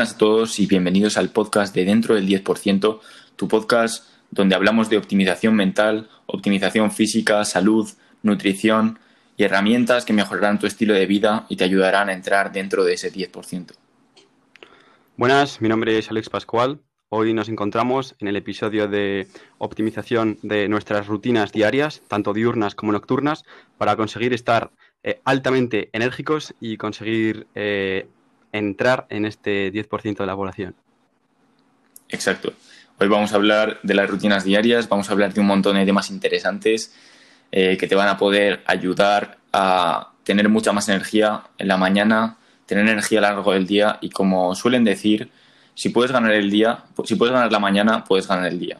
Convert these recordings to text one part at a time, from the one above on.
buenas a todos y bienvenidos al podcast de Dentro del 10%, tu podcast donde hablamos de optimización mental, optimización física, salud, nutrición y herramientas que mejorarán tu estilo de vida y te ayudarán a entrar dentro de ese 10%. Buenas, mi nombre es Alex Pascual. Hoy nos encontramos en el episodio de optimización de nuestras rutinas diarias, tanto diurnas como nocturnas, para conseguir estar eh, altamente enérgicos y conseguir eh, entrar en este 10% de la población. Exacto. Hoy vamos a hablar de las rutinas diarias, vamos a hablar de un montón de temas interesantes eh, que te van a poder ayudar a tener mucha más energía en la mañana, tener energía a lo largo del día y como suelen decir, si puedes ganar el día, si puedes ganar la mañana, puedes ganar el día.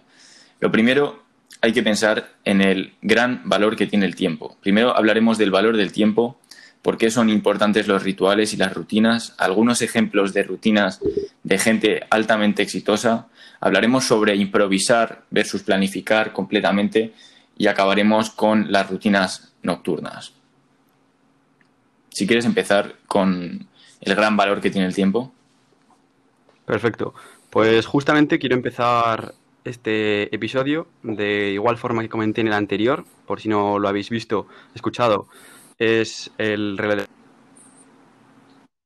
Lo primero, hay que pensar en el gran valor que tiene el tiempo. Primero hablaremos del valor del tiempo por qué son importantes los rituales y las rutinas, algunos ejemplos de rutinas de gente altamente exitosa, hablaremos sobre improvisar versus planificar completamente y acabaremos con las rutinas nocturnas. Si quieres empezar con el gran valor que tiene el tiempo. Perfecto. Pues justamente quiero empezar este episodio de igual forma que comenté en el anterior, por si no lo habéis visto, escuchado, es el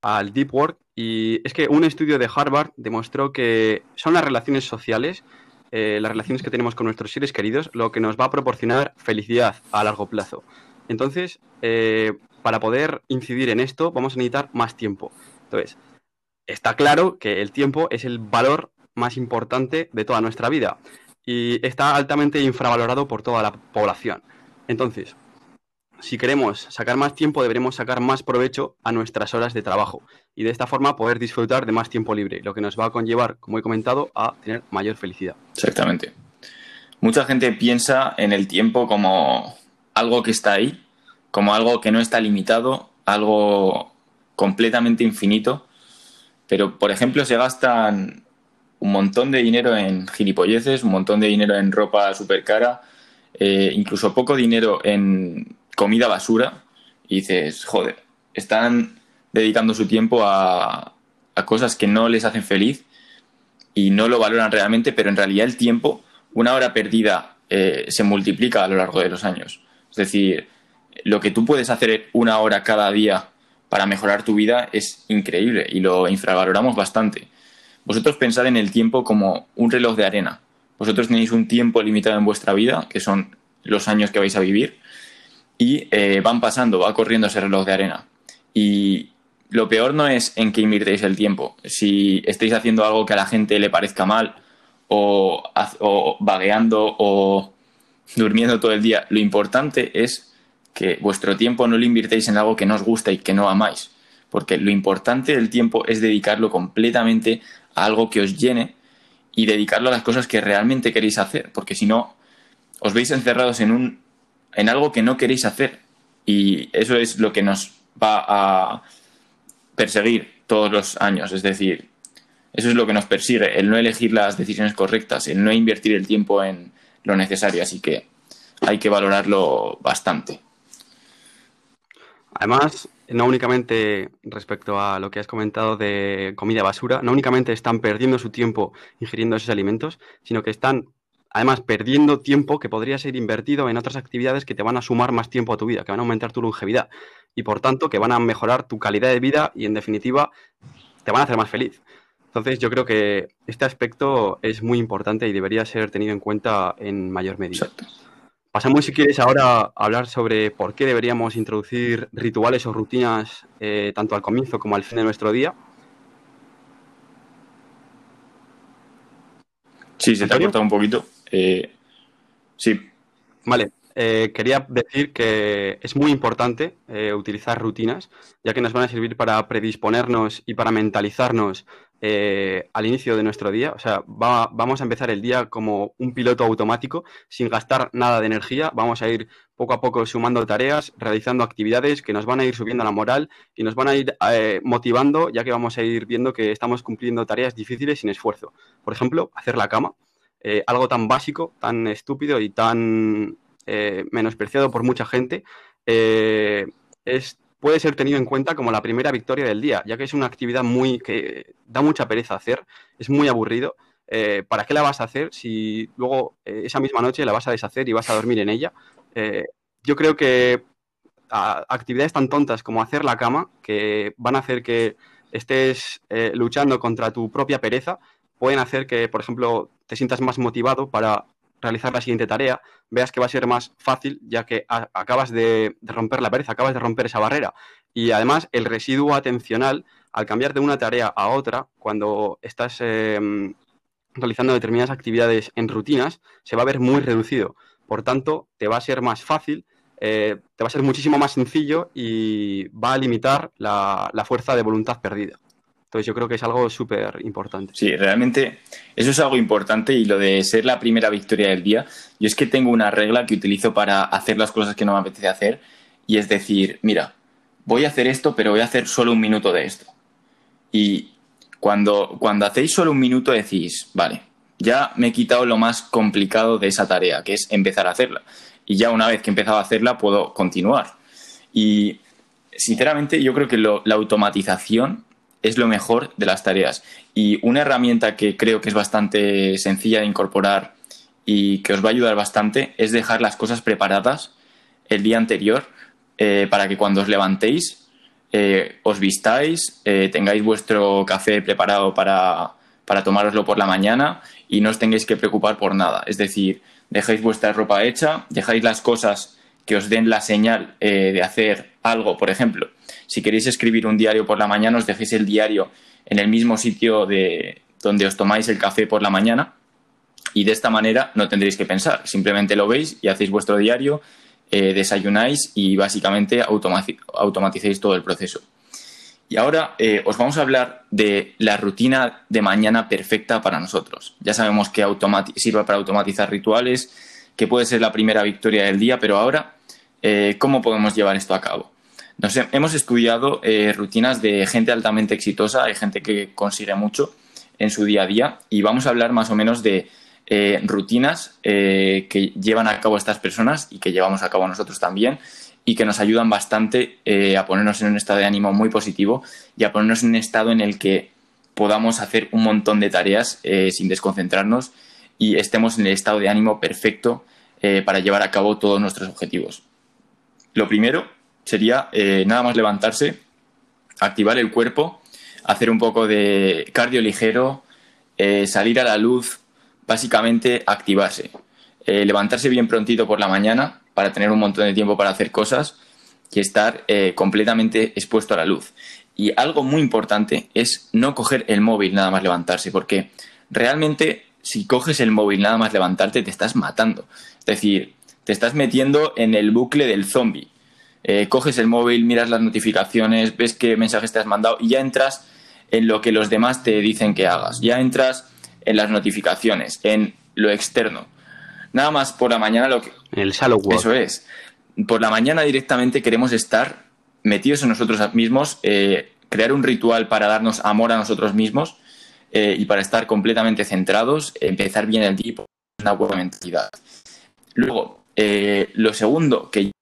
al deep work y es que un estudio de Harvard demostró que son las relaciones sociales, eh, las relaciones que tenemos con nuestros seres queridos, lo que nos va a proporcionar felicidad a largo plazo. Entonces, eh, para poder incidir en esto, vamos a necesitar más tiempo. Entonces, está claro que el tiempo es el valor más importante de toda nuestra vida y está altamente infravalorado por toda la población. Entonces, si queremos sacar más tiempo, deberemos sacar más provecho a nuestras horas de trabajo y de esta forma poder disfrutar de más tiempo libre, lo que nos va a conllevar, como he comentado, a tener mayor felicidad. Exactamente. Mucha gente piensa en el tiempo como algo que está ahí, como algo que no está limitado, algo completamente infinito, pero por ejemplo se gastan un montón de dinero en gilipolleces, un montón de dinero en ropa súper cara, eh, incluso poco dinero en comida basura y dices, joder, están dedicando su tiempo a, cosas que no les hacen feliz y no lo valoran realmente, pero en realidad el tiempo, una hora perdida, eh, se multiplica a lo largo de los años. Es decir, lo que tú puedes hacer una hora cada día para mejorar tu vida es increíble y lo infravaloramos bastante. Vosotros pensad en el tiempo como un reloj de arena. Vosotros tenéis un tiempo limitado en vuestra vida, que son los años que vais a vivir, y eh, van pasando, va corriendo ese reloj de arena. Y lo peor no es en qué invirtéis el tiempo. Si estáis haciendo algo que a la gente le parezca mal, o, o vagueando, o durmiendo todo el día, lo importante es que vuestro tiempo no lo invirtéis en algo que no os gusta y que no amáis. Porque lo importante del tiempo es dedicarlo completamente a algo que os llene y dedicarlo a las cosas que realmente queréis hacer. Porque si no, os veis encerrados en un en algo que no queréis hacer. Y eso es lo que nos va a perseguir todos los años. Es decir, eso es lo que nos persigue, el no elegir las decisiones correctas, el no invertir el tiempo en lo necesario. Así que hay que valorarlo bastante. Además, no únicamente respecto a lo que has comentado de comida basura, no únicamente están perdiendo su tiempo ingiriendo esos alimentos, sino que están además perdiendo tiempo que podría ser invertido en otras actividades que te van a sumar más tiempo a tu vida, que van a aumentar tu longevidad y por tanto que van a mejorar tu calidad de vida y en definitiva te van a hacer más feliz. Entonces yo creo que este aspecto es muy importante y debería ser tenido en cuenta en mayor medida. Pasamos, si quieres, ahora a hablar sobre por qué deberíamos introducir rituales o rutinas eh, tanto al comienzo como al fin de nuestro día. Sí, se te ha cortado un poquito. Eh, sí. Vale. Eh, quería decir que es muy importante eh, utilizar rutinas, ya que nos van a servir para predisponernos y para mentalizarnos al inicio de nuestro día. O sea, vamos a empezar el día como un piloto automático, sin gastar nada de energía. Vamos a ir poco a poco sumando tareas, realizando actividades que nos van a ir subiendo la moral y nos van a ir motivando, ya que vamos a ir viendo que estamos cumpliendo tareas difíciles sin esfuerzo. Por ejemplo, hacer la cama. Eh, algo tan básico, tan estúpido y tan eh, menospreciado por mucha gente, eh, es puede ser tenido en cuenta como la primera victoria del día, ya que es una actividad muy que da mucha pereza hacer, es muy aburrido. ¿Para qué la vas a hacer si luego esa misma noche la vas a deshacer y vas a dormir en ella? Yo creo que actividades tan tontas como hacer la cama, que van a hacer que estés luchando contra tu propia pereza, pueden hacer que, por ejemplo, te sientas más motivado para realizar la siguiente tarea, veas que va a ser más fácil ya que acabas de, romper la pereza, acabas de romper esa barrera. Y además el residuo atencional, al cambiar de una tarea a otra, cuando estás em, realizando determinadas actividades en rutinas, se va a ver muy reducido. Por tanto, te va a ser más fácil, eh, te va a ser muchísimo más sencillo y va a limitar la fuerza de voluntad perdida. Entonces yo creo que es algo súper importante. Sí, realmente eso es algo importante y lo de ser la primera victoria del día, yo es que tengo una regla que utilizo para hacer las cosas que no me apetece hacer y es decir, mira, voy a hacer esto, pero voy a hacer solo un minuto de esto. Y cuando, cuando hacéis solo un minuto decís, vale, ya me he quitado lo más complicado de esa tarea, que es empezar a hacerla. Y ya una vez que he empezado a hacerla, puedo continuar. Y sinceramente, yo creo que la automatización es lo mejor de las tareas. Y una herramienta que creo que es bastante sencilla de incorporar y que os va a ayudar bastante es dejar las cosas preparadas el día anterior eh, para que cuando os levantéis eh, os vistáis, eh, tengáis vuestro café preparado para, para tomároslo por la mañana y no os tengáis que preocupar por nada. Es decir, dejáis vuestra ropa hecha, dejáis las cosas que os den la señal de hacer algo, por ejemplo, si queréis escribir un diario por la mañana, os dejéis el diario en el mismo sitio de donde os tomáis el café por la mañana y de esta manera no tendréis que pensar. Simplemente lo veis y hacéis vuestro diario, eh, desayunáis y básicamente automaticéis todo el proceso. Y ahora eh, os vamos a hablar de la rutina de mañana perfecta para nosotros. Ya sabemos que sirve para automatizar rituales, que puede ser la primera victoria del día, pero ahora, eh, ¿cómo podemos llevar esto a cabo? hemos estudiado eh, rutinas de gente altamente exitosa, hay gente que consigue mucho en su día a día y vamos a hablar más o menos de eh, rutinas que llevan a cabo estas personas y que llevamos a cabo nosotros también y que nos ayudan bastante a ponernos en un estado de ánimo muy positivo y a ponernos en un estado en el que podamos hacer un montón de tareas sin desconcentrarnos y estemos en el estado de ánimo perfecto para llevar a cabo todos nuestros objetivos. Lo primero sería eh, nada más levantarse, activar el cuerpo, hacer un poco de cardio ligero, eh, salir a la luz, básicamente activarse. Eh, levantarse bien prontito por la mañana para tener un montón de tiempo para hacer cosas y estar completamente expuesto a la luz. Y algo muy importante es no coger el móvil nada más levantarse, porque realmente si coges el móvil nada más levantarte te estás matando. Es decir, te estás metiendo en el bucle del zombie. Eh, coges el móvil, miras las notificaciones, ves qué mensajes te has mandado y ya entras en lo que los demás te dicen que hagas. Ya entras en las notificaciones, en lo externo. Nada más por la mañana lo que... El shallow Eso es. Por la mañana directamente queremos estar metidos en nosotros mismos, eh, crear un ritual para darnos amor a nosotros mismos eh, y para estar completamente centrados, empezar bien el día una buena mentalidad. Luego, lo segundo que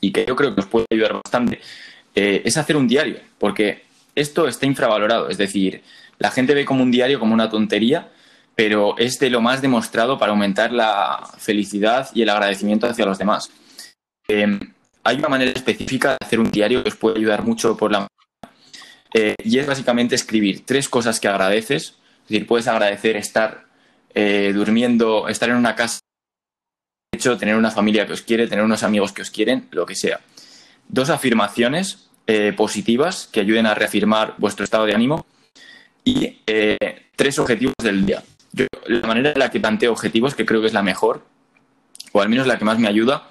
y que yo creo que nos puede ayudar bastante, eh, es hacer un diario, porque esto está infravalorado. Es decir, la gente ve como un diario como una tontería, pero es de lo más demostrado para aumentar la felicidad y el agradecimiento hacia los demás. Em, hay una manera específica de hacer un diario que os puede ayudar mucho por la eh, y es básicamente escribir tres cosas que agradeces. Es decir, puedes agradecer estar eh, durmiendo, estar en una casa hecho, tener una familia que os quiere, tener unos amigos que os quieren, lo que sea. Dos afirmaciones eh, positivas que ayuden a reafirmar vuestro estado de ánimo y eh, tres objetivos del día. la manera en la que planteo objetivos, que creo que es la mejor, o al menos la que más me ayuda,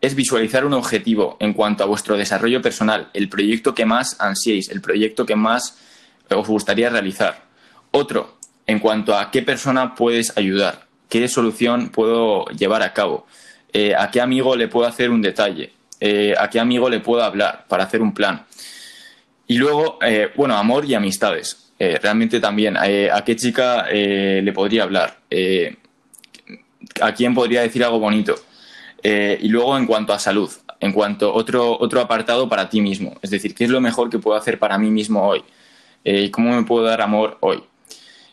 es visualizar un objetivo en cuanto a vuestro desarrollo personal, el proyecto que más ansiéis, el proyecto que más os gustaría realizar. Otro, en cuanto a qué persona puedes ayudar qué solución puedo llevar a cabo, eh, a qué amigo le puedo hacer un detalle, eh, a qué amigo le puedo hablar para hacer un plan. Y luego, eh, bueno, amor y amistades. realmente también, a qué chica le podría hablar, a quién podría decir algo bonito. Eh, y luego en cuanto a salud, en cuanto a otro, otro apartado para ti mismo, es decir, ¿qué es lo mejor que puedo hacer para mí mismo hoy? Eh, ¿Cómo me puedo dar amor hoy?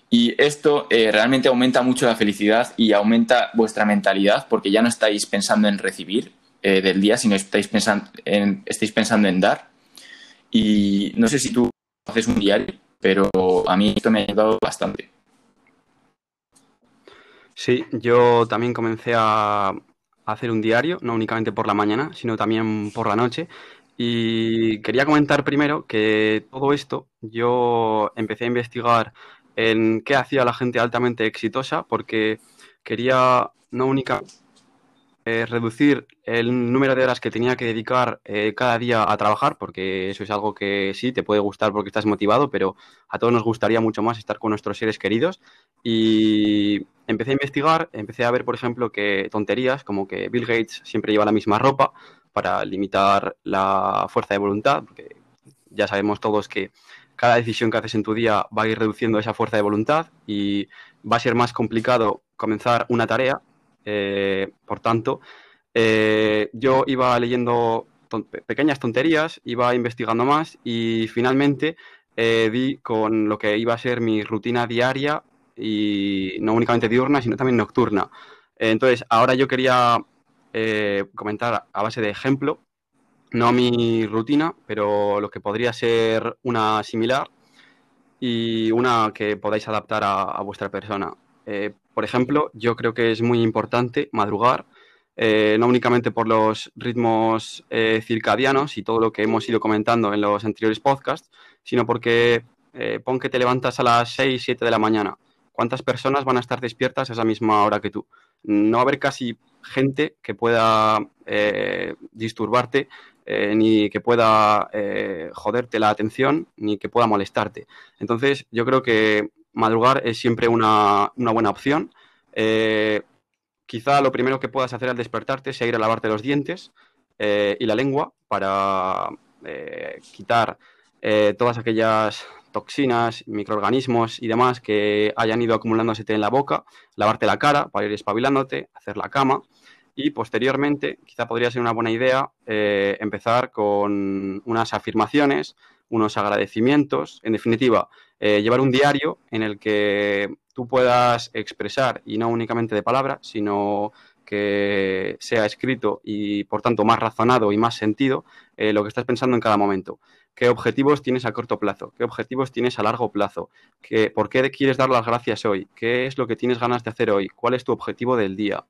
Y esto eh, realmente aumenta mucho la felicidad y aumenta vuestra mentalidad porque ya no estáis pensando en recibir del día, sino estáis pensando en, estáis pensando en dar. Y no sé si tú haces un diario, pero a mí esto me ha ayudado bastante. Sí, yo también comencé a hacer un diario, no únicamente por la mañana, sino también por la noche. Y quería comentar primero que todo esto yo empecé a investigar en qué hacía la gente altamente exitosa porque quería no únicamente eh, reducir el número de horas que tenía que dedicar eh, cada día a trabajar, porque eso es algo que sí, te puede gustar porque estás motivado, pero a todos nos gustaría mucho más estar con nuestros seres queridos. Y empecé a investigar, empecé a ver, por ejemplo, que tonterías como que Bill Gates siempre lleva la misma ropa para limitar la fuerza de voluntad, porque ya sabemos todos que cada decisión que haces en tu día va a ir reduciendo esa fuerza de voluntad y va a ser más complicado comenzar una tarea eh, por tanto, eh, yo iba leyendo pequeñas tonterías, iba investigando más y finalmente eh, di con lo que iba a ser mi rutina diaria y no únicamente diurna, sino también nocturna. entonces, ahora yo quería comentar a base de ejemplo, no mi rutina, pero lo que podría ser una similar y una que podáis adaptar a vuestra persona. Eh, por ejemplo, yo creo que es muy importante madrugar, eh, no únicamente por los ritmos eh, circadianos y todo lo que hemos ido comentando en los anteriores podcasts, sino porque pon que te levantas a las 6, 7 de la mañana. ¿Cuántas personas van a estar despiertas a esa misma hora que tú? No va a haber casi gente que pueda disturbarte, ni que pueda joderte la atención, ni que pueda molestarte. Entonces, yo creo que madrugar es siempre una, buena opción. Eh, quizá lo primero que puedas hacer al despertarte sea ir a lavarte los dientes eh, y la lengua para eh, quitar todas aquellas toxinas, microorganismos y demás que hayan ido acumulándose en la boca, lavarte la cara para ir espabilándote, hacer la cama y posteriormente quizá podría ser una buena idea empezar con unas afirmaciones, unos agradecimientos, en definitiva, eh, llevar un diario en el que tú puedas expresar, y no únicamente de palabra, sino que sea escrito y por tanto más razonado y más sentido eh, lo que estás pensando en cada momento. ¿Qué objetivos tienes a corto plazo? ¿Qué objetivos tienes a largo plazo? ¿Qué, ¿Por qué quieres dar las gracias hoy? ¿Qué es lo que tienes ganas de hacer hoy? ¿Cuál es tu objetivo del día?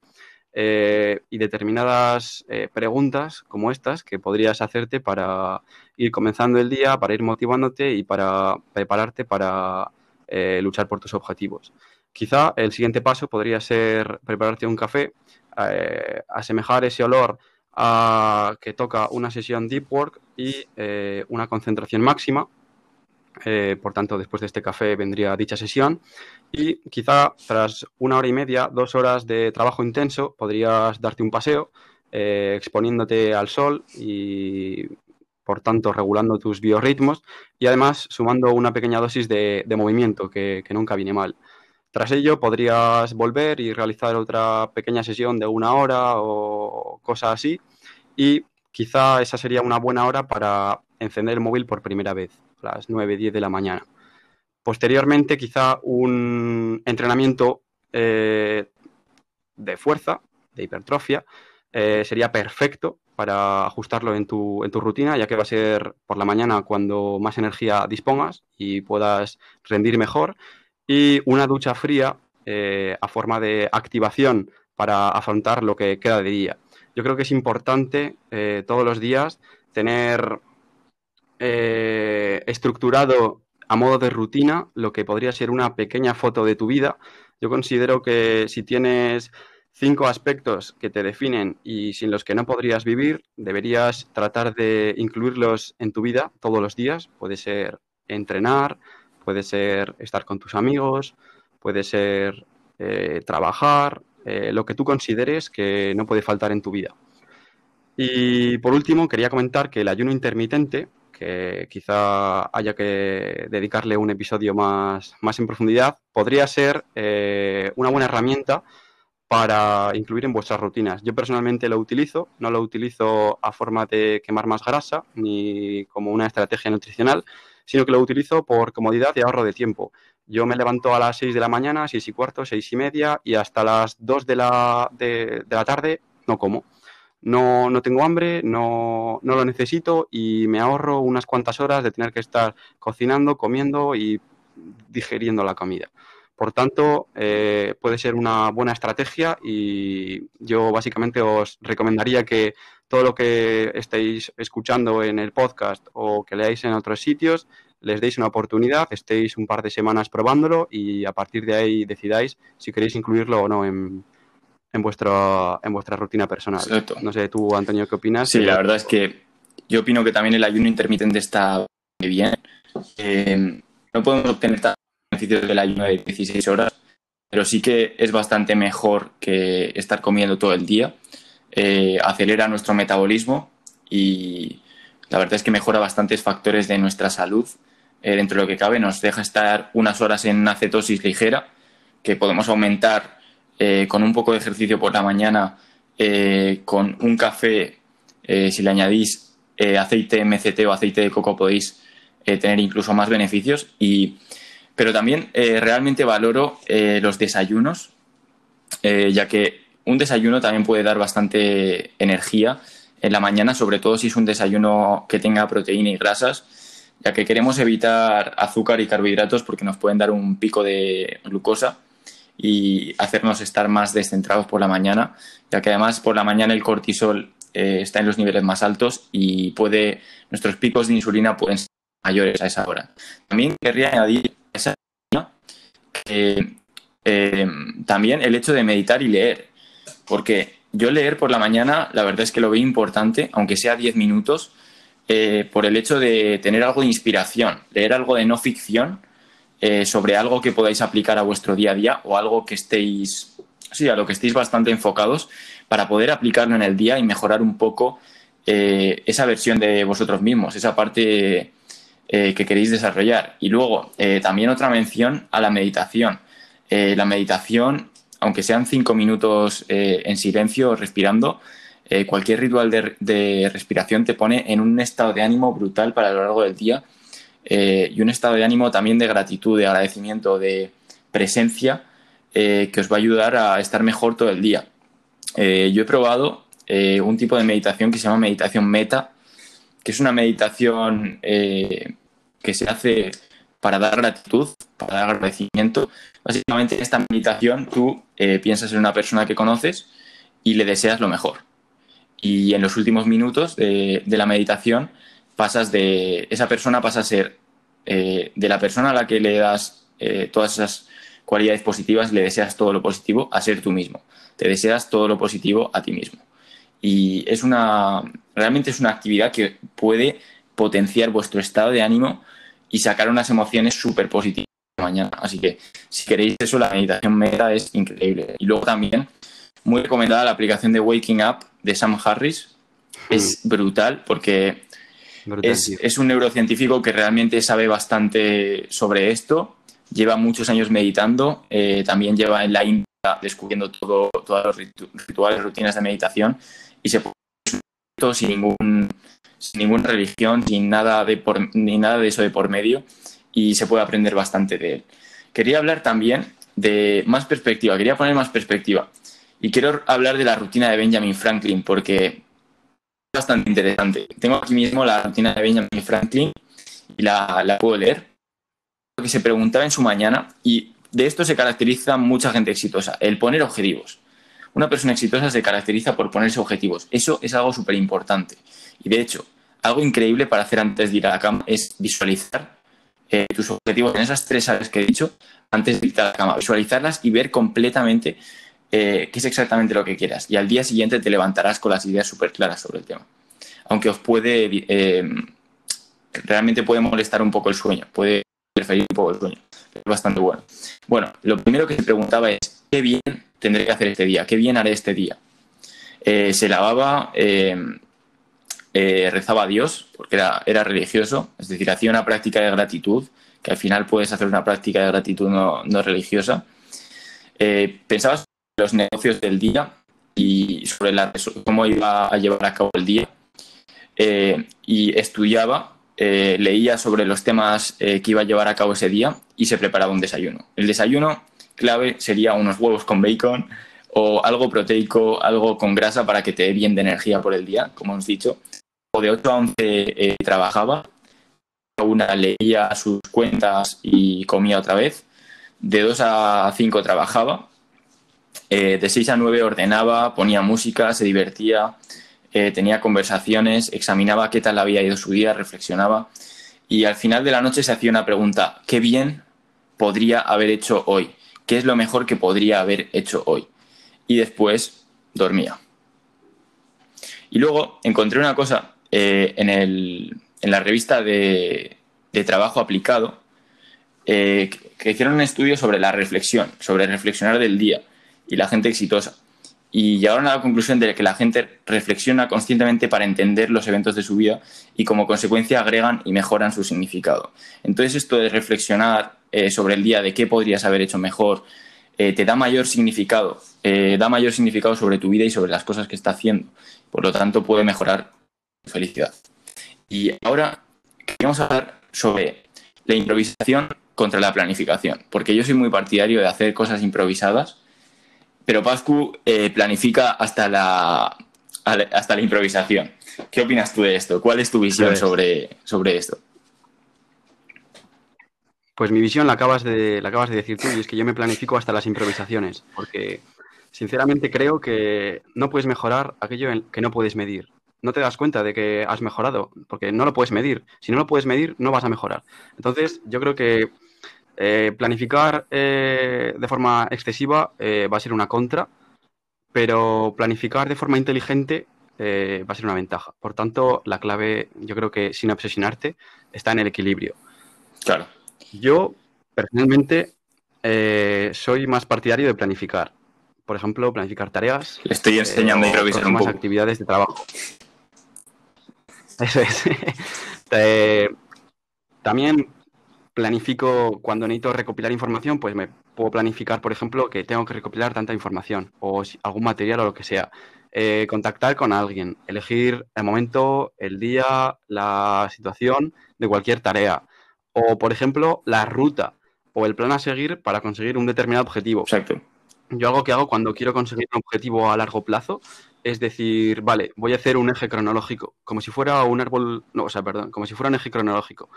Eh, y determinadas eh, preguntas como estas que podrías hacerte para ir comenzando el día, para ir motivándote y para prepararte para eh, luchar por tus objetivos. Quizá el siguiente paso podría ser prepararte un café, asemejar ese olor a que toca una sesión deep work y una concentración máxima eh, por tanto, después de este café vendría dicha sesión y quizá tras una hora y media, dos horas de trabajo intenso, podrías darte un paseo eh, exponiéndote al sol y, por tanto, regulando tus biorritmos y además sumando una pequeña dosis de, movimiento que, nunca viene mal. Tras ello, podrías volver y realizar otra pequeña sesión de una hora o cosa así y quizá esa sería una buena hora para encender el móvil por primera vez las 9, 10 de la mañana. Posteriormente, quizá un entrenamiento eh, de fuerza, de hipertrofia, eh, sería perfecto para ajustarlo en tu, en tu rutina, ya que va a ser por la mañana cuando más energía dispongas y puedas rendir mejor. Y una ducha fría eh, a forma de activación para afrontar lo que queda de día. Yo creo que es importante todos los días tener eh, estructurado a modo de rutina lo que podría ser una pequeña foto de tu vida. Yo considero que si tienes cinco aspectos que te definen y sin los que no podrías vivir, deberías tratar de incluirlos en tu vida todos los días. Puede ser entrenar, puede ser estar con tus amigos, puede ser eh, trabajar, eh, lo que tú consideres que no puede faltar en tu vida. Y por último, quería comentar que el ayuno intermitente que quizá haya que dedicarle un episodio más, más en profundidad, podría ser eh, una buena herramienta para incluir en vuestras rutinas. Yo personalmente lo utilizo, no lo utilizo a forma de quemar más grasa ni como una estrategia nutricional, sino que lo utilizo por comodidad y ahorro de tiempo. Yo me levanto a las 6 de la mañana, 6 y cuarto, 6 y media, y hasta las 2 de la, de, la tarde no como. No, no tengo hambre, no, no, lo necesito y me ahorro unas cuantas horas de tener que estar cocinando, comiendo y digiriendo la comida. Por tanto, eh, puede ser una buena estrategia y yo básicamente os recomendaría que todo lo que estéis escuchando en el podcast o que leáis en otros sitios, les deis una oportunidad, estéis un par de semanas probándolo y a partir de ahí decidáis si queréis incluirlo o no en, en, vuestro, en vuestra rutina personal. No sé, tú, Antonio, ¿qué opinas? Sí, la verdad es que yo opino que también el ayuno intermitente está bien. Eh, no podemos obtener beneficios del ayuno de 16 horas, pero sí que es bastante mejor que estar comiendo todo el día. Eh, acelera nuestro metabolismo y la verdad es que mejora bastantes factores de nuestra salud. Eh, dentro de lo que cabe, nos deja estar unas horas en una cetosis ligera, que podemos aumentar eh, con un poco de ejercicio por la mañana, con un café, si le añadís aceite MCT o aceite de coco, podéis tener incluso más beneficios. Y pero también eh, realmente valoro eh, los desayunos, eh, ya que un desayuno también puede dar bastante energía en la mañana, sobre todo si es un desayuno que tenga proteína y grasas, ya que queremos evitar azúcar y carbohidratos porque nos pueden dar un pico de glucosa y hacernos estar más descentrados por la mañana, ya que además por la mañana el cortisol está en los niveles más altos y puede nuestros picos de insulina pueden ser mayores a esa hora. También querría añadir esa eh, también el hecho de meditar y leer, porque yo leer por la mañana, la verdad es que lo veo importante, aunque sea 10 minutos, eh, por el hecho de tener algo de inspiración, leer algo de no ficción eh, sobre algo que podáis aplicar a vuestro día a día o algo que estéis, sí, a lo que estéis bastante enfocados para poder aplicarlo en el día y mejorar un poco esa versión de vosotros mismos, esa parte eh, que queréis desarrollar. Y luego, eh, también otra mención a la meditación. Eh, la meditación, aunque sean cinco minutos en silencio respirando, cualquier ritual de, respiración te pone en un estado de ánimo brutal para lo largo del día y un estado de ánimo también de gratitud, de agradecimiento, de presencia que os va a ayudar a estar mejor todo el día. yo he probado un tipo de meditación que se llama meditación meta, que es una meditación eh, que se hace para dar gratitud, para dar agradecimiento. Básicamente en esta meditación tú eh, piensas en una persona que conoces y le deseas lo mejor. Y en los últimos minutos de, la meditación pasas de esa persona pasa a ser eh, de la persona a la que le das todas esas cualidades positivas, le deseas todo lo positivo, a ser tú mismo. Te deseas todo lo positivo a ti mismo. Y es una, realmente es una actividad que puede potenciar vuestro estado de ánimo y sacar unas emociones súper positivas mañana. Así que si queréis eso, la meditación meta es increíble. Y luego también, muy recomendada la aplicación de Waking Up de Sam Harris. Es mm. brutal porque es, un neurocientífico que realmente sabe bastante sobre esto. Lleva muchos años meditando. Eh, también lleva en la India descubriendo todo, todos los rituales, rutinas de meditación y se puede sin ningún sin ninguna religión, sin nada de ni nada de eso de por medio y se puede aprender bastante de él. Quería hablar también de más perspectiva, quería poner más perspectiva y quiero hablar de la rutina de Benjamin Franklin porque bastante interesante. Tengo aquí mismo la rutina de Benjamin Franklin y la, la puedo leer. Lo que se preguntaba en su mañana y de esto se caracteriza mucha gente exitosa, el poner objetivos. Una persona exitosa se caracteriza por ponerse objetivos. Eso es algo súper importante. Y de hecho, algo increíble para hacer antes de ir a la cama es visualizar eh, tus objetivos en esas tres áreas que he dicho antes de ir a la cama. Visualizarlas y ver completamente eh, qué es exactamente lo que quieras. Y al día siguiente te levantarás con las ideas súper claras sobre el tema. Aunque os puede, eh, realmente puede molestar un poco el sueño, puede interferir un poco el sueño. Es bastante bueno. Bueno, lo primero que se preguntaba es, ¿qué bien tendré que hacer este día? ¿Qué bien haré este día? Eh, se lavaba, eh, eh, rezaba a Dios, porque era, era, religioso, es decir, hacía una práctica de gratitud, que al final puedes hacer una práctica de gratitud no, no religiosa. pensaba los negocios del día y sobre la, cómo iba a llevar a cabo el día. Eh, y estudiaba, eh, leía sobre los temas eh, que iba a llevar a cabo ese día y se preparaba un desayuno. El desayuno clave sería unos huevos con bacon o algo proteico, algo con grasa para que te dé bien de energía por el día, como hemos dicho. O de 8 a 11 trabajaba, una leía sus cuentas y comía otra vez. De 2 a 5 trabajaba eh, de 6 a 9 ordenaba, ponía música, se divertía, eh, tenía conversaciones, examinaba qué tal había ido su día, reflexionaba y al final de la noche se hacía una pregunta, ¿qué bien podría haber hecho hoy? ¿Qué es lo mejor que podría haber hecho hoy? Y después dormía. Y luego encontré una cosa eh, en, la revista de, trabajo aplicado, que hicieron un estudio sobre la reflexión, sobre reflexionar del día y la gente exitosa. Y llegaron a la conclusión de que la gente reflexiona conscientemente para entender los eventos de su vida y como consecuencia agregan y mejoran su significado. Entonces esto de reflexionar eh, sobre el día, de qué podrías haber hecho mejor, eh, te da mayor significado, eh, da mayor significado sobre tu vida y sobre las cosas que está haciendo. Por lo tanto, puede mejorar tu felicidad. Y ahora queremos hablar sobre la improvisación contra la planificación, porque yo soy muy partidario de hacer cosas improvisadas pero Pascu eh, planifica hasta la, hasta la improvisación. ¿Qué opinas tú de esto? ¿Cuál es tu visión pues- sobre, sobre esto? Pues mi visión la acabas, de, la acabas de decir tú y es que yo me planifico hasta las improvisaciones, porque sinceramente creo que no puedes mejorar aquello que no puedes medir. No te das cuenta de que has mejorado, porque no lo puedes medir. Si no lo puedes medir, no vas a mejorar. Entonces, yo creo que eh, planificar eh, de forma excesiva eh, va a ser una contra, pero planificar de forma inteligente va a ser una ventaja. Por tanto, la clave, yo creo que sin obsesionarte, está en el equilibrio. Claro. Yo, personalmente, soy más partidario de planificar. Por ejemplo, planificar tareas. Le estoy enseñando a improvisar un poco. actividades de trabajo. Eso es. también planifico cuando necesito recopilar información, pues me puedo planificar, por ejemplo, que tengo que recopilar tanta información o algún material o lo que sea. Eh, contactar con alguien, elegir el momento, el día, la situación de cualquier tarea. O, por ejemplo, la ruta o el plan a seguir para conseguir un determinado objetivo. Exacto. Yo algo que hago cuando quiero conseguir un objetivo a largo plazo es decir, vale, voy a hacer un eje cronológico, como si fuera un árbol, no, o sea, perdón, como si fuera un eje cronológico.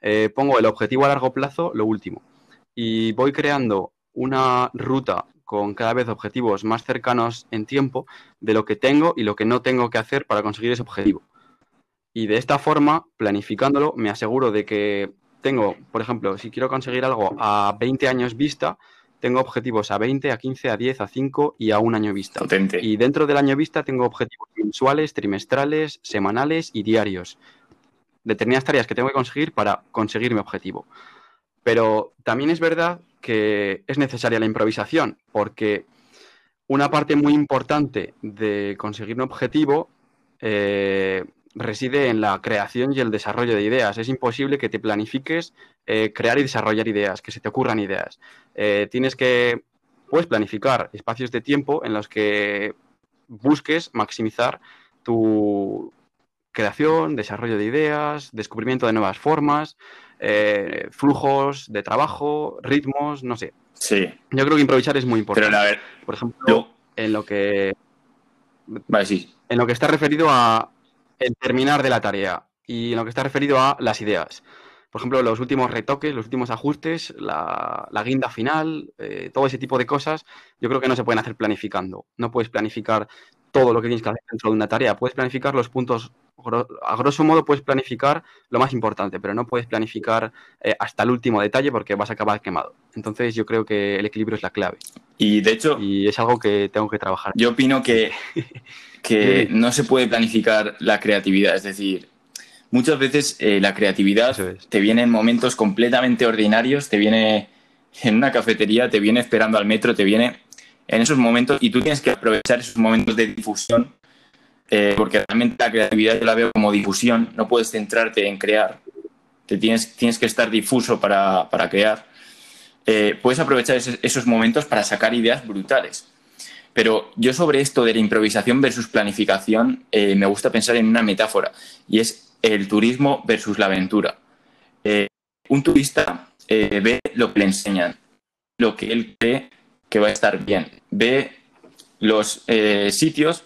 Eh, pongo el objetivo a largo plazo, lo último, y voy creando una ruta con cada vez objetivos más cercanos en tiempo de lo que tengo y lo que no tengo que hacer para conseguir ese objetivo. Y de esta forma, planificándolo, me aseguro de que tengo, por ejemplo, si quiero conseguir algo a 20 años vista, tengo objetivos a 20, a 15, a 10, a 5 y a un año vista. Y dentro del año vista tengo objetivos mensuales, trimestrales, semanales y diarios determinadas tareas que tengo que conseguir para conseguir mi objetivo. Pero también es verdad que es necesaria la improvisación, porque una parte muy importante de conseguir un objetivo eh, reside en la creación y el desarrollo de ideas. Es imposible que te planifiques eh, crear y desarrollar ideas, que se te ocurran ideas. Eh, tienes que, puedes planificar espacios de tiempo en los que busques maximizar tu, creación, desarrollo de ideas, descubrimiento de nuevas formas, eh, flujos de trabajo, ritmos, no sé. Sí. Yo creo que improvisar es muy importante. Pero a ver, por ejemplo, en lo que vale, sí. en lo que está referido a el terminar de la tarea y en lo que está referido a las ideas. Por ejemplo, los últimos retoques, los últimos ajustes, la, guinda final, eh, todo ese tipo de cosas, yo creo que no se pueden hacer planificando. No puedes planificar todo lo que tienes que hacer dentro de una tarea. Puedes planificar los puntos a grosso modo puedes planificar lo más importante, pero no puedes planificar eh, hasta el último detalle porque vas a acabar quemado. Entonces yo creo que el equilibrio es la clave. Y de hecho... Y es algo que tengo que trabajar. Yo opino que, que no se puede planificar la creatividad, es decir, muchas veces eh, la creatividad te viene en momentos completamente ordinarios, te viene en una cafetería, te viene esperando al metro, te viene en esos momentos y tú tienes que aprovechar esos momentos de difusión eh, porque realmente la creatividad yo la veo como difusión, no puedes centrarte en crear, te tienes, tienes que estar difuso para, crear. Eh, puedes aprovechar esos, momentos para sacar ideas brutales. Pero yo sobre esto de la improvisación versus planificación eh, me gusta pensar en una metáfora y es el turismo versus la aventura. Eh, un turista eh, ve lo que le enseñan, lo que él cree que va a estar bien, ve los sitios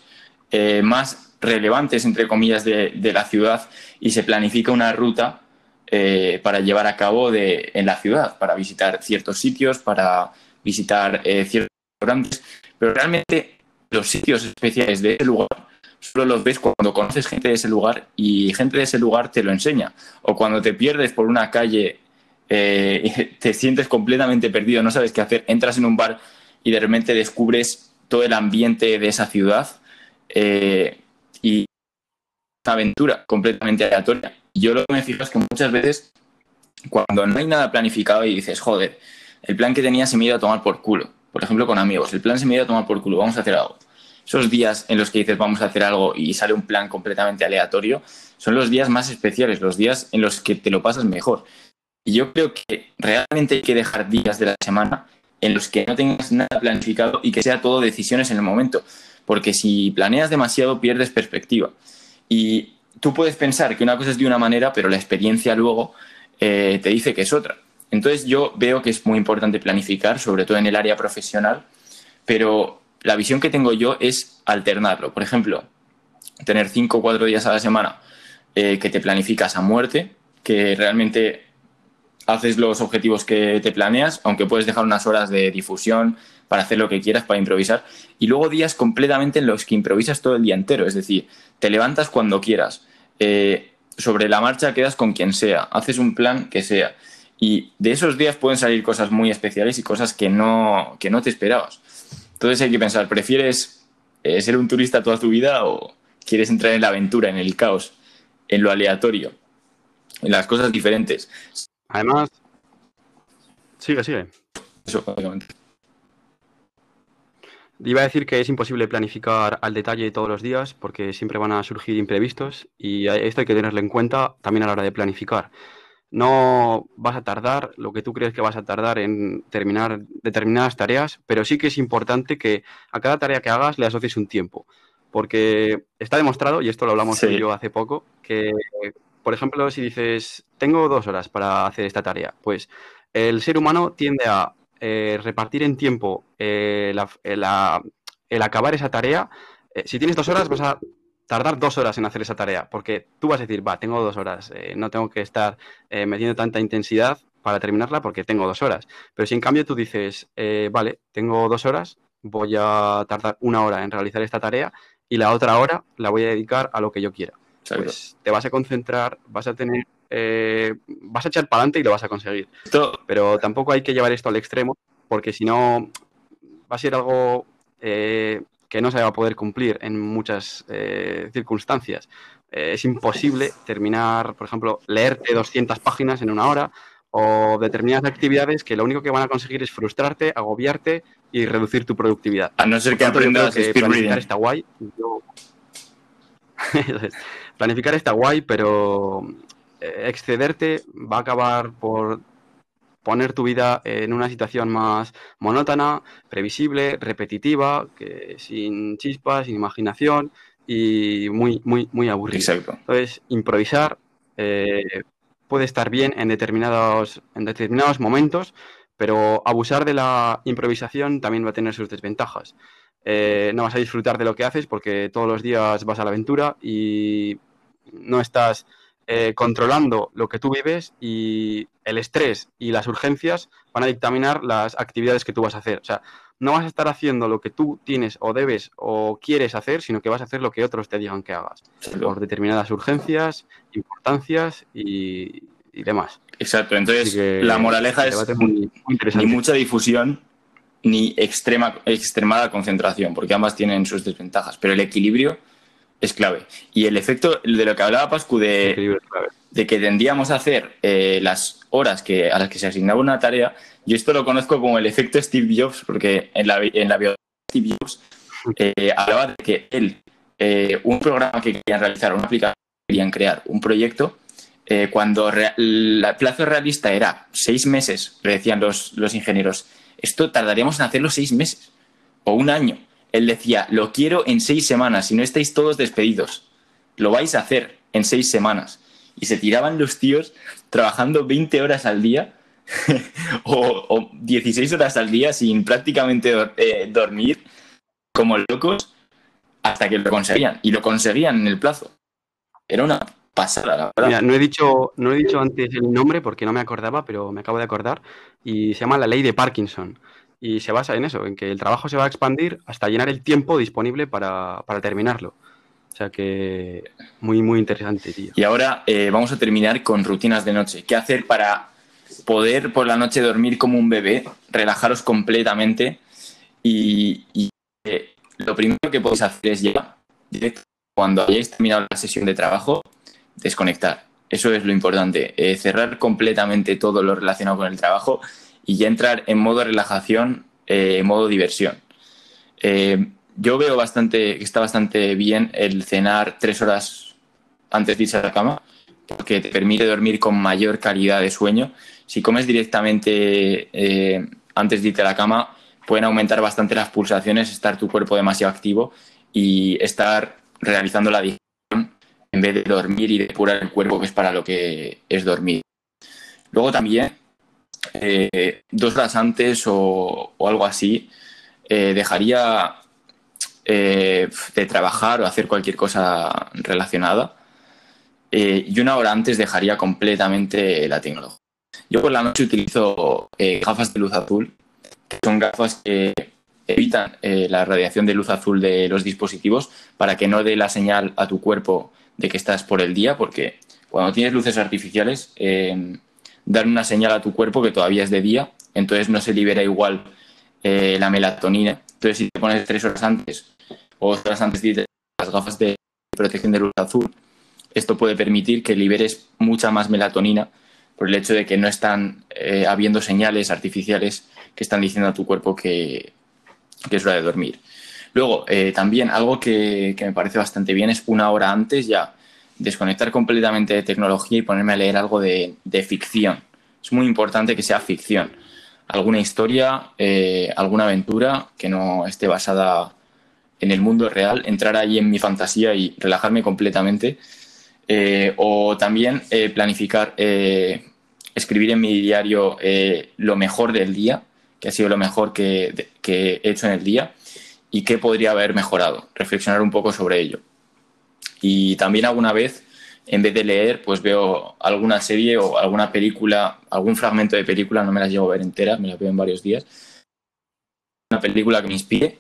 más relevantes, entre comillas, de, la ciudad y se planifica una ruta para llevar a cabo de, en la ciudad, para visitar ciertos sitios, para visitar ciertos restaurantes pero realmente los sitios especiales de ese lugar solo los ves cuando conoces gente de ese lugar y gente de ese lugar te lo enseña. O cuando te pierdes por una calle eh, te sientes completamente perdido, no sabes qué hacer, entras en un bar y de repente descubres todo el ambiente de esa ciudad eh, y una aventura completamente aleatoria. Yo lo que me fijo es que muchas veces cuando no hay nada planificado y dices, joder, el plan que tenía se me iba a tomar por culo por ejemplo, con amigos, el plan se me iba a tomar por culo, vamos a hacer algo. Esos días en los que dices vamos a hacer algo y sale un plan completamente aleatorio, son los días más especiales, los días en los que te lo pasas mejor. Y yo creo que realmente hay que dejar días de la semana en los que no tengas nada planificado y que sea todo decisiones en el momento. Porque si planeas demasiado pierdes perspectiva. Y tú puedes pensar que una cosa es de una manera, pero la experiencia luego eh, te dice que es otra. Entonces yo veo que es muy importante planificar, sobre todo en el área profesional, pero la visión que tengo yo es alternarlo. Por ejemplo, tener cinco o cuatro días a la semana eh, que te planificas a muerte, que realmente haces los objetivos que te planeas, aunque puedes dejar unas horas de difusión para hacer lo que quieras, para improvisar, y luego días completamente en los que improvisas todo el día entero, es decir, te levantas cuando quieras, eh, sobre la marcha quedas con quien sea, haces un plan que sea. Y de esos días pueden salir cosas muy especiales y cosas que no, que no te esperabas. Entonces hay que pensar, ¿prefieres eh, ser un turista toda tu vida o quieres entrar en la aventura, en el caos, en lo aleatorio, en las cosas diferentes? Además, sigue, sigue. Eso, básicamente. Iba a decir que es imposible planificar al detalle todos los días porque siempre van a surgir imprevistos y esto hay que tenerlo en cuenta también a la hora de planificar no vas a tardar lo que tú crees que vas a tardar en terminar determinadas tareas, pero sí que es importante que a cada tarea que hagas le asocies un tiempo. Porque está demostrado, y esto lo hablamos yo hace poco, que, por ejemplo, si dices, tengo dos horas para hacer esta tarea, pues el ser humano tiende a eh, repartir en tiempo eh, el acabar esa tarea. Eh, si tienes dos horas, vas a tardar dos horas en hacer esa tarea, porque tú vas a decir, va, tengo dos horas, eh, no tengo que estar eh, metiendo tanta intensidad para terminarla porque tengo dos horas. Pero si en cambio tú dices, eh, vale, tengo dos horas, voy a tardar una hora en realizar esta tarea y la otra hora la voy a dedicar a lo que yo quiera. Pues te vas a concentrar, vas a tener, vas a echar para adelante y lo vas a conseguir. Pero tampoco hay que llevar esto al extremo, porque si no va a ser algo que no se va a poder cumplir en muchas eh, circunstancias. Eh, es imposible terminar, por ejemplo, leerte 200 páginas en una hora o determinadas actividades que lo único que van a conseguir es frustrarte, agobiarte y reducir tu productividad. A no ser que aprendas que planificar está guay. planificar está guay, pero eh, excederte va a acabar por poner tu vida en una situación más monótona, previsible, repetitiva, que sin chispas, sin imaginación y muy, muy, muy aburrida. Exacto. Entonces, improvisar eh, puede estar bien en determinados, en determinados momentos, pero abusar de la improvisación también va a tener sus desventajas. Eh, no vas a disfrutar de lo que haces porque todos los días vas a la aventura y no estás eh, controlando lo que tú vives y el estrés y las urgencias van a dictaminar las actividades que tú vas a hacer. O sea, no vas a estar haciendo lo que tú tienes o debes o quieres hacer, sino que vas a hacer lo que otros te digan que hagas, por determinadas urgencias, importancias y, demás. Exacto, entonces la moraleja es ni mucha difusión ni extrema, extremada concentración, porque ambas tienen sus desventajas, pero el equilibrio es clave. Y el efecto de lo que hablaba Pascu de, de que tendíamos a hacer eh, las horas que, a las que se asignaba una tarea, yo esto lo conozco como el efecto Steve Jobs, porque en la, en la biografía de Steve Jobs eh, hablaba de que él, eh, un programa que querían realizar, una aplicación que querían crear, un proyecto, cuando el plazo realista era seis meses, le decían los, los ingenieros, esto tardaríamos en hacerlo seis meses o un año. Él decía, lo quiero en seis semanas, si no estáis todos despedidos, lo vais a hacer en seis semanas. Y se tiraban los tíos trabajando 20 horas al día o, 16 horas al día sin prácticamente eh, dormir como locos hasta que lo conseguían. Y lo conseguían en el plazo. Era una pasada, la verdad. No he, dicho, no he dicho antes el nombre porque no me acordaba, pero me acabo de acordar. Y se llama la ley de Parkinson y se basa en eso, en que el trabajo se va a expandir hasta llenar el tiempo disponible para, terminarlo. O sea que muy, muy interesante, tío. Y ahora eh, vamos a terminar con rutinas de noche. ¿Qué hacer para poder por la noche dormir como un bebé, relajaros completamente? Y, eh, lo primero que podéis hacer es ya, cuando hayáis terminado la sesión de trabajo, desconectar. Eso es lo importante, eh, cerrar completamente todo lo relacionado con el trabajo y ya entrar en modo relajación, eh, en modo diversión. Eh, yo veo bastante que está bastante bien el cenar tres horas antes de irse a la cama, porque te permite dormir con mayor calidad de sueño. Si comes directamente eh, antes de irte a la cama, pueden aumentar bastante las pulsaciones, estar tu cuerpo demasiado activo y estar realizando la digestión en vez de dormir y depurar el cuerpo, que es para lo que es dormir. Luego también eh, dos horas antes o, algo así, eh, dejaría eh, de trabajar o hacer cualquier cosa relacionada. y una hora antes dejaría completamente la tecnología. Yo por la noche utilizo gafas de luz azul, que son gafas que evitan la radiación de luz azul de los dispositivos para que no dé la señal a tu cuerpo de que estás por el día, porque cuando tienes luces artificiales, dar una señal a tu cuerpo que todavía es de día, entonces no se libera igual eh, la melatonina. Entonces, si te pones tres horas antes o dos horas antes de las gafas de protección de luz azul, esto puede permitir que liberes mucha más melatonina por el hecho de que no están eh, habiendo señales artificiales que están diciendo a tu cuerpo que, es hora de dormir. Luego, eh, también algo que, que, me parece bastante bien es una hora antes ya desconectar completamente de tecnología y ponerme a leer algo de, ficción. Es muy importante que sea ficción. Alguna historia, eh, alguna aventura que no esté basada en el mundo real, entrar allí en mi fantasía y relajarme completamente. Eh, o también eh, planificar, escribir en mi diario lo mejor del día, que ha sido lo mejor que, que he hecho en el día y qué podría haber mejorado. Reflexionar un poco sobre ello. Y también alguna vez, en vez de leer, pues veo alguna serie o alguna película, algún fragmento de película, no me las llevo a ver enteras, me las veo en varios días. Una película que me inspire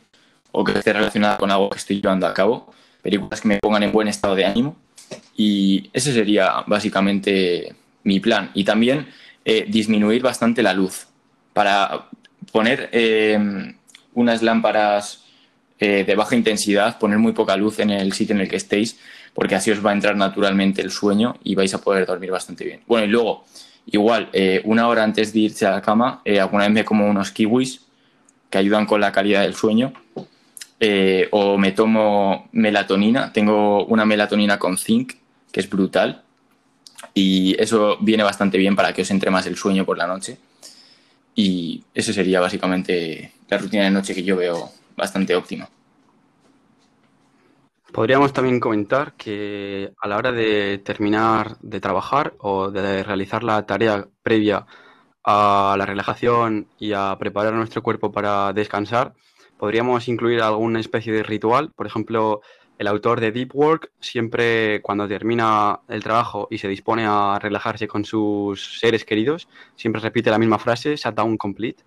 o que esté relacionada con algo que estoy llevando a cabo. Películas que me pongan en buen estado de ánimo. Y ese sería básicamente mi plan. Y también eh, disminuir bastante la luz para poner eh, unas lámparas eh, de baja intensidad, poner muy poca luz en el sitio en el que estéis, porque así os va a entrar naturalmente el sueño y vais a poder dormir bastante bien. Bueno, y luego, igual, eh, una hora antes de irse a la cama, eh, alguna vez me como unos kiwis que ayudan con la calidad del sueño, o me tomo melatonina, tengo una melatonina con zinc, que es brutal, y eso viene bastante bien para que os entre más el sueño por la noche. Y eso sería básicamente la rutina de noche que yo veo bastante óptima. Podríamos también comentar que a la hora de terminar de trabajar o de realizar la tarea previa a la relajación y a preparar nuestro cuerpo para descansar, podríamos incluir alguna especie de ritual. Por ejemplo, el autor de Deep Work siempre cuando termina el trabajo y se dispone a relajarse con sus seres queridos, siempre repite la misma frase, shutdown complete,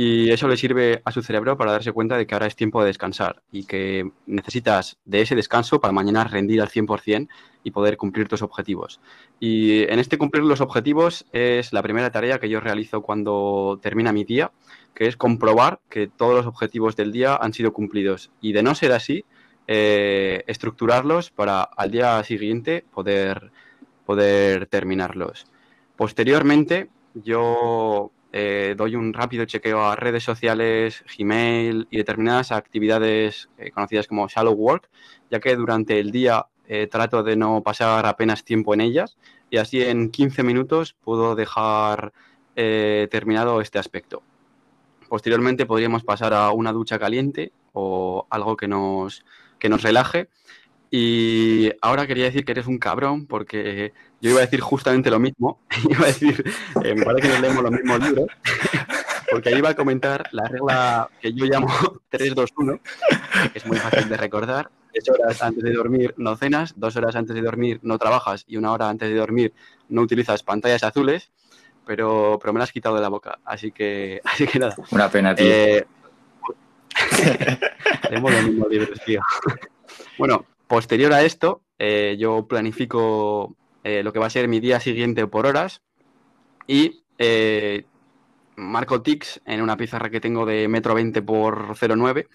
y eso le sirve a su cerebro para darse cuenta de que ahora es tiempo de descansar y que necesitas de ese descanso para mañana rendir al 100% y poder cumplir tus objetivos. Y en este cumplir los objetivos es la primera tarea que yo realizo cuando termina mi día, que es comprobar que todos los objetivos del día han sido cumplidos. Y de no ser así, eh, estructurarlos para al día siguiente poder, poder terminarlos. Posteriormente, yo eh, doy un rápido chequeo a redes sociales, Gmail y determinadas actividades eh, conocidas como shallow work, ya que durante el día eh, trato de no pasar apenas tiempo en ellas y así en 15 minutos puedo dejar terminado este aspecto. Posteriormente podríamos pasar a una ducha caliente o algo que nos, que nos relaje. Y ahora quería decir que eres un cabrón, porque yo iba a decir justamente lo mismo. iba a decir, eh, me parece que nos leemos los mismos libros, porque ahí iba a comentar la regla que yo llamo 3-2-1, que es muy fácil de recordar. Tres horas antes de dormir no cenas, dos horas antes de dormir no trabajas y una hora antes de dormir no utilizas pantallas azules, pero, pero me las has quitado de la boca. Así que, así que nada. Una pena, tío. Eh, leemos los mismos libros, tío. Bueno, Posterior a esto, eh, yo planifico eh, lo que va a ser mi día siguiente por horas y eh, marco tics en una pizarra que tengo de metro 20 por 0,9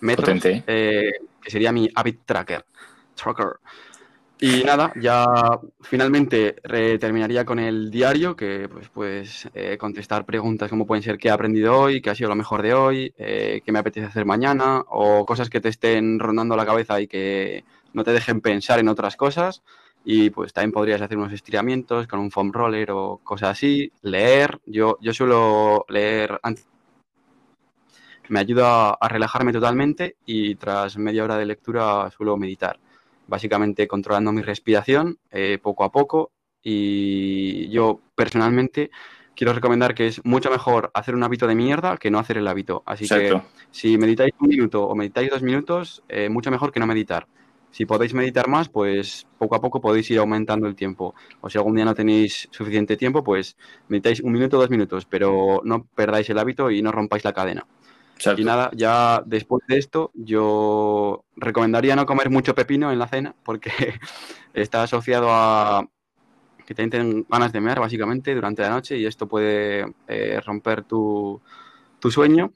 metros, que sería mi habit tracker. tracker. Y nada, ya finalmente terminaría con el diario, que pues, pues contestar preguntas como pueden ser qué he aprendido hoy, qué ha sido lo mejor de hoy, qué me apetece hacer mañana, o cosas que te estén rondando la cabeza y que no te dejen pensar en otras cosas. Y pues también podrías hacer unos estiramientos con un foam roller o cosas así, leer, yo, yo suelo leer antes. Me ayuda a relajarme totalmente y tras media hora de lectura suelo meditar, básicamente controlando mi respiración eh, poco a poco y yo personalmente quiero recomendar que es mucho mejor hacer un hábito de mierda que no hacer el hábito, así que si meditáis un minuto o meditáis dos minutos, eh, mucho mejor que no meditar. Si podéis meditar más, pues poco a poco podéis ir aumentando el tiempo. O si algún día no tenéis suficiente tiempo, pues meditáis un minuto o dos minutos, pero no perdáis el hábito y no rompáis la cadena. Y nada, ya después de esto, yo recomendaría no comer mucho pepino en la cena, porque está asociado a que te den ganas de mear, básicamente, durante la noche, y esto puede eh, romper tu, tu sueño.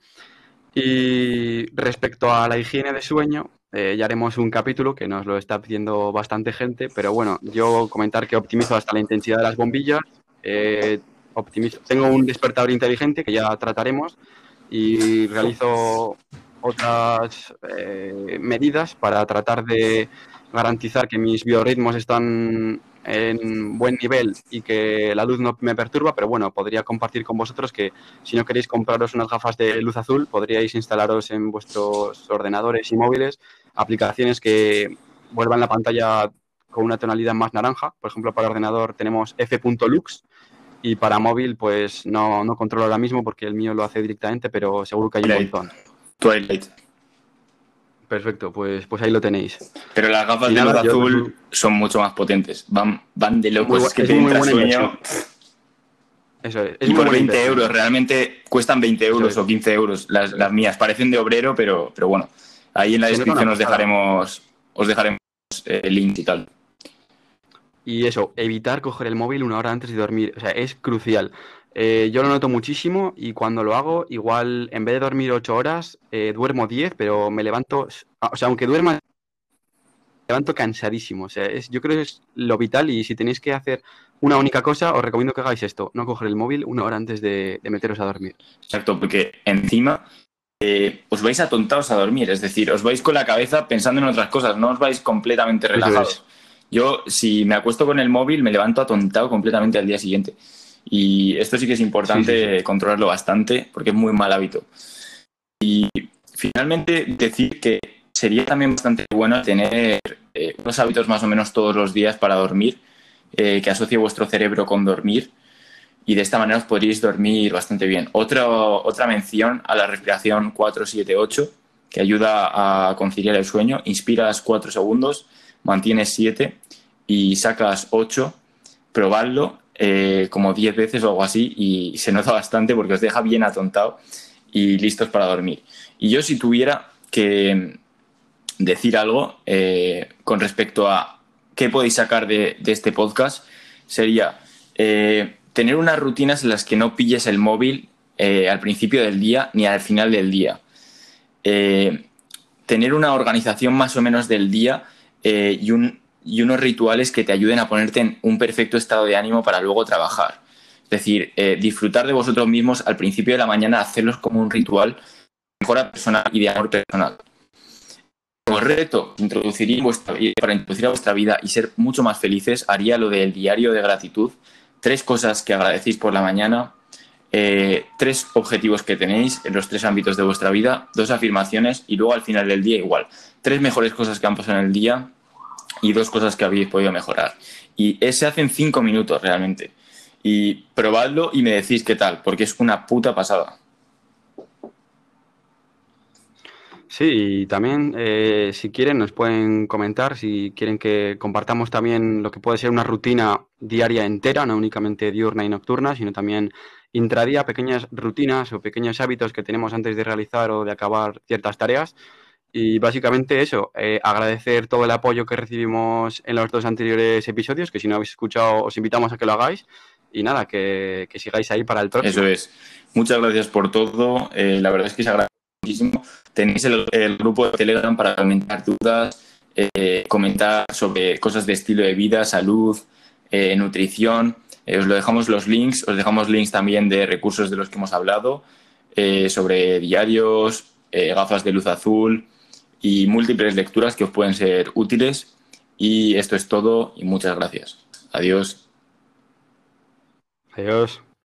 Y respecto a la higiene de sueño, eh, ya haremos un capítulo que nos lo está pidiendo bastante gente, pero bueno, yo comentar que optimizo hasta la intensidad de las bombillas, eh, optimizo, tengo un despertador inteligente que ya trataremos y realizo otras eh, medidas para tratar de garantizar que mis biorritmos están en buen nivel y que la luz no me perturba, pero bueno, podría compartir con vosotros que si no queréis compraros unas gafas de luz azul, podríais instalaros en vuestros ordenadores y móviles aplicaciones que vuelvan la pantalla con una tonalidad más naranja. Por ejemplo, para ordenador tenemos f.lux y para móvil pues no, no controlo ahora mismo porque el mío lo hace directamente, pero seguro que hay un montón. Twilight. Perfecto, pues, pues ahí lo tenéis. Pero las gafas de luz azul son mucho más potentes. Van, van de locos, es que te entra sueño. Eso es. y por 20 euros, realmente cuestan 20 euros o 15 euros las, las, mías. Parecen de obrero, pero, pero bueno. Ahí en la descripción os dejaremos, os dejaremos el link y tal. Y eso, evitar coger el móvil una hora antes de dormir. O sea, es crucial. Eh, yo lo noto muchísimo y cuando lo hago, igual en vez de dormir 8 horas, eh, duermo 10, pero me levanto, o sea, aunque duerma, me levanto cansadísimo. O sea, es, yo creo que es lo vital y si tenéis que hacer una única cosa, os recomiendo que hagáis esto, no coger el móvil una hora antes de, meteros a dormir. Exacto, porque encima eh, os vais atontados a dormir, es decir, os vais con la cabeza pensando en otras cosas, no os vais completamente relajados. Yo, si me acuesto con el móvil, me levanto atontado completamente al día siguiente. Y esto sí que es importante controlarlo bastante porque es muy mal hábito. Y finalmente decir que sería también bastante bueno tener eh, unos hábitos más o menos todos los días para dormir, eh, que asocie vuestro cerebro con dormir y de esta manera os podréis dormir bastante bien. Otra, otra mención a la respiración 4-7-8 que ayuda a conciliar el sueño. Inspiras 4 segundos, mantienes 7 y sacas 8. Probadlo eh, como 10 veces o algo así y se nota bastante porque os deja bien atontado y listos para dormir. Y yo si tuviera que decir algo eh, con respecto a qué podéis sacar de, este podcast, sería eh, tener unas rutinas en las que no pilles el móvil al principio del día ni al final del día. tener una organización más o menos del día y un, y unos rituales que te ayuden a ponerte en un perfecto estado de ánimo para luego trabajar. Es decir, eh, disfrutar de vosotros mismos al principio de la mañana, hacerlos como un ritual de mejora personal y de amor personal. Como reto introduciría vuestra, para introducir a vuestra vida y ser mucho más felices, haría lo del diario de gratitud. Tres cosas que agradecéis por la mañana, eh, tres objetivos que tenéis en los tres ámbitos de vuestra vida, dos afirmaciones y luego al final del día igual. Tres mejores cosas que han pasado en el día y dos cosas que habéis podido mejorar. Y se hace en cinco minutos realmente. Y probadlo y me decís qué tal, porque es una puta pasada. Sí, y también eh, si quieren nos pueden comentar, si quieren que compartamos también lo que puede ser una rutina diaria entera, no únicamente diurna y nocturna, sino también intradía, pequeñas rutinas o pequeños hábitos que tenemos antes de realizar o de acabar ciertas tareas. Y básicamente eso, eh, agradecer todo el apoyo que recibimos en los dos anteriores episodios, que si no habéis escuchado os invitamos a que lo hagáis. Y nada, que, sigáis ahí para el próximo. Eso es. Muchas gracias por todo. Eh, la verdad es que se agradece muchísimo. Tenéis el, grupo de Telegram para comentar dudas, eh, comentar sobre cosas de estilo de vida, salud, nutrición. os lo dejamos los links, os dejamos links también de recursos de los que hemos hablado, sobre diarios, gafas de luz azul, y múltiples lecturas que os pueden ser útiles. Y esto es todo y muchas gracias. Adiós. Adiós.